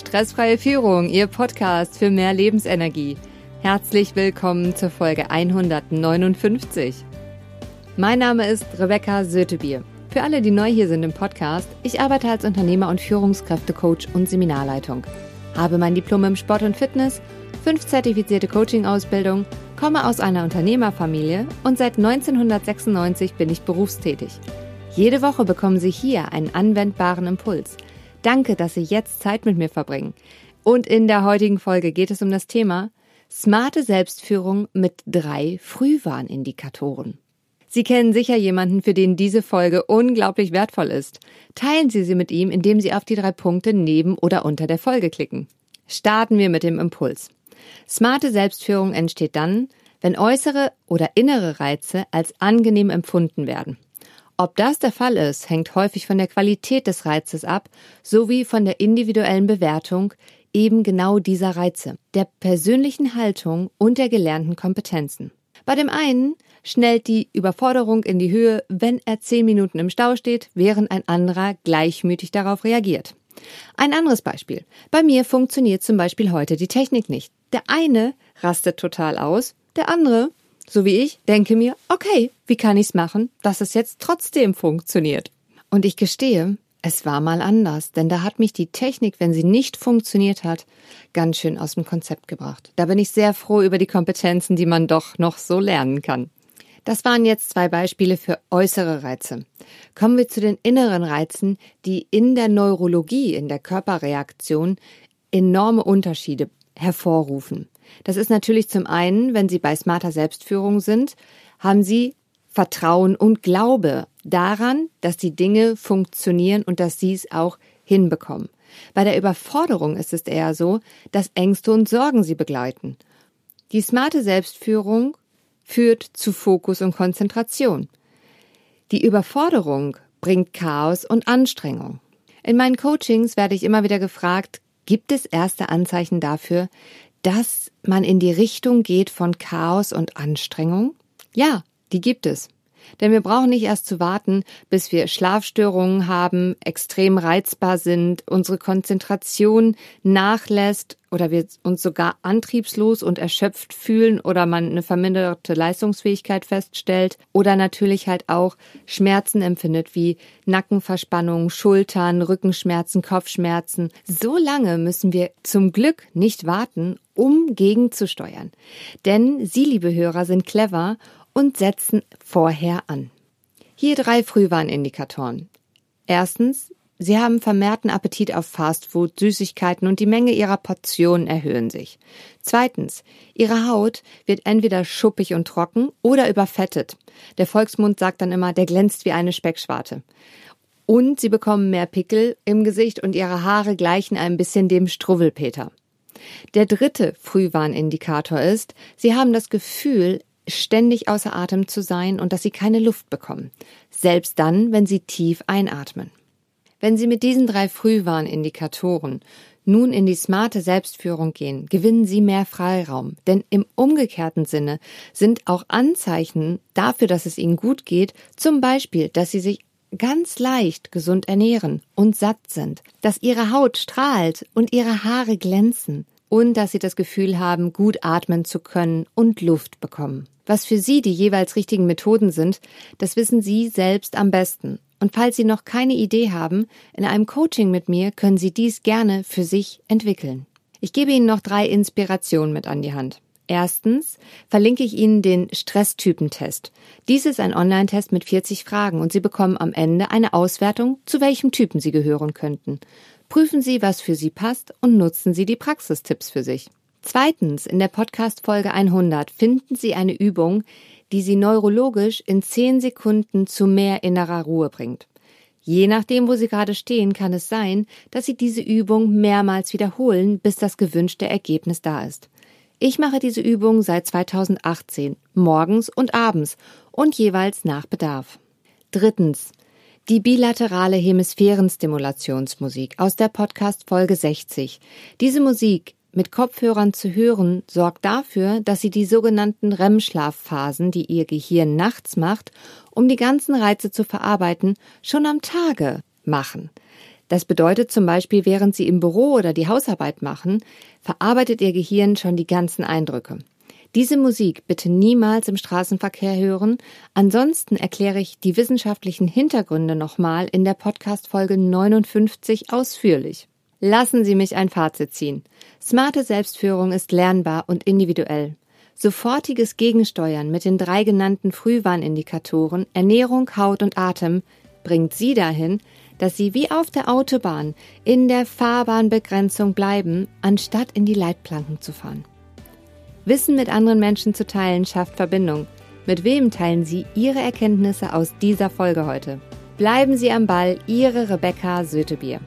Stressfreie Führung, Ihr Podcast für mehr Lebensenergie. Herzlich willkommen zur Folge 159. Mein Name ist Rebecca Sötebier. Für alle, die neu hier sind im Podcast, ich arbeite als Unternehmer und Führungskräftecoach und Seminarleitung. Habe mein Diplom im Sport und Fitness, fünf zertifizierte Coaching-Ausbildung, komme aus einer Unternehmerfamilie und seit 1996 bin ich berufstätig. Jede Woche bekommen Sie hier einen anwendbaren Impuls – Danke, dass Sie jetzt Zeit mit mir verbringen. Und in der heutigen Folge geht es um das Thema smarte Selbstführung mit drei Frühwarnindikatoren. Sie kennen sicher jemanden, für den diese Folge unglaublich wertvoll ist. Teilen Sie sie mit ihm, indem Sie auf die drei Punkte neben oder unter der Folge klicken. Starten wir mit dem Impuls. Smarte Selbstführung entsteht dann, wenn äußere oder innere Reize als angenehm empfunden werden. Ob das der Fall ist, hängt häufig von der Qualität des Reizes ab, sowie von der individuellen Bewertung eben genau dieser Reize, der persönlichen Haltung und der gelernten Kompetenzen. Bei dem einen schnellt die Überforderung in die Höhe, wenn er zehn Minuten im Stau steht, während ein anderer gleichmütig darauf reagiert. Ein anderes Beispiel. Bei mir funktioniert zum Beispiel heute die Technik nicht. Der eine rastet total aus, der andere so wie ich, denke mir, okay, wie kann ich's machen, dass es jetzt trotzdem funktioniert? Und ich gestehe, es war mal anders, denn da hat mich die Technik, wenn sie nicht funktioniert hat, ganz schön aus dem Konzept gebracht. Da bin ich sehr froh über die Kompetenzen, die man doch noch so lernen kann. Das waren jetzt zwei Beispiele für äußere Reize. Kommen wir zu den inneren Reizen, die in der Neurologie, in der Körperreaktion enorme Unterschiede hervorrufen. Das ist natürlich zum einen, wenn Sie bei smarter Selbstführung sind, haben Sie Vertrauen und Glaube daran, dass die Dinge funktionieren und dass Sie es auch hinbekommen. Bei der Überforderung ist es eher so, dass Ängste und Sorgen Sie begleiten. Die smarte Selbstführung führt zu Fokus und Konzentration. Die Überforderung bringt Chaos und Anstrengung. In meinen Coachings werde ich immer wieder gefragt, gibt es erste Anzeichen dafür, dass man in die Richtung geht von Chaos und Anstrengung? Ja, die gibt es. Denn wir brauchen nicht erst zu warten, bis wir Schlafstörungen haben, extrem reizbar sind, unsere Konzentration nachlässt oder wir uns sogar antriebslos und erschöpft fühlen oder man eine verminderte Leistungsfähigkeit feststellt oder natürlich halt auch Schmerzen empfindet wie Nackenverspannung, Schultern, Rückenschmerzen, Kopfschmerzen. So lange müssen wir zum Glück nicht warten, um gegenzusteuern. Denn Sie, liebe Hörer, sind clever und setzen vorher an. Hier drei Frühwarnindikatoren. Erstens, Sie haben vermehrten Appetit auf Fastfood, Süßigkeiten und die Menge Ihrer Portionen erhöhen sich. Zweitens, Ihre Haut wird entweder schuppig und trocken oder überfettet. Der Volksmund sagt dann immer, der glänzt wie eine Speckschwarte. Und Sie bekommen mehr Pickel im Gesicht und Ihre Haare gleichen ein bisschen dem Struwwelpeter. Der dritte Frühwarnindikator ist, Sie haben das Gefühl, ständig außer Atem zu sein und dass sie keine Luft bekommen, selbst dann, wenn sie tief einatmen. Wenn Sie mit diesen drei Frühwarnindikatoren nun in die smarte Selbstführung gehen, gewinnen Sie mehr Freiraum, denn im umgekehrten Sinne sind auch Anzeichen dafür, dass es Ihnen gut geht, zum Beispiel, dass Sie sich ganz leicht gesund ernähren und satt sind, dass Ihre Haut strahlt und Ihre Haare glänzen, und dass sie das Gefühl haben, gut atmen zu können und Luft bekommen. Was für Sie die jeweils richtigen Methoden sind, das wissen Sie selbst am besten. Und falls Sie noch keine Idee haben, in einem Coaching mit mir können Sie dies gerne für sich entwickeln. Ich gebe Ihnen noch drei Inspirationen mit an die Hand. Erstens verlinke ich Ihnen den Stresstypentest. Dies ist ein Online-Test mit 40 Fragen und Sie bekommen am Ende eine Auswertung, zu welchem Typen Sie gehören könnten. Prüfen Sie, was für Sie passt und nutzen Sie die Praxistipps für sich. Zweitens, in der Podcast Folge 100 finden Sie eine Übung, die Sie neurologisch in 10 Sekunden zu mehr innerer Ruhe bringt. Je nachdem, wo Sie gerade stehen, kann es sein, dass Sie diese Übung mehrmals wiederholen, bis das gewünschte Ergebnis da ist. Ich mache diese Übung seit 2018, morgens und abends und jeweils nach Bedarf. Drittens, die bilaterale Hemisphärenstimulationsmusik aus der Podcast Folge 60. Diese Musik mit Kopfhörern zu hören sorgt dafür, dass Sie die sogenannten REM-Schlafphasen, die Ihr Gehirn nachts macht, um die ganzen Reize zu verarbeiten, schon am Tage machen. Das bedeutet zum Beispiel, während Sie im Büro oder die Hausarbeit machen, verarbeitet Ihr Gehirn schon die ganzen Eindrücke. Diese Musik bitte niemals im Straßenverkehr hören. Ansonsten erkläre ich die wissenschaftlichen Hintergründe nochmal in der Podcast Folge 59 ausführlich. Lassen Sie mich ein Fazit ziehen. Smarte Selbstführung ist lernbar und individuell. Sofortiges Gegensteuern mit den drei genannten Frühwarnindikatoren Ernährung, Haut und Atem bringt Sie dahin, dass Sie wie auf der Autobahn in der Fahrbahnbegrenzung bleiben, anstatt in die Leitplanken zu fahren. Wissen mit anderen Menschen zu teilen schafft Verbindung. Mit wem teilen Sie Ihre Erkenntnisse aus dieser Folge heute? Bleiben Sie am Ball, Ihre Rebecca Sötebier.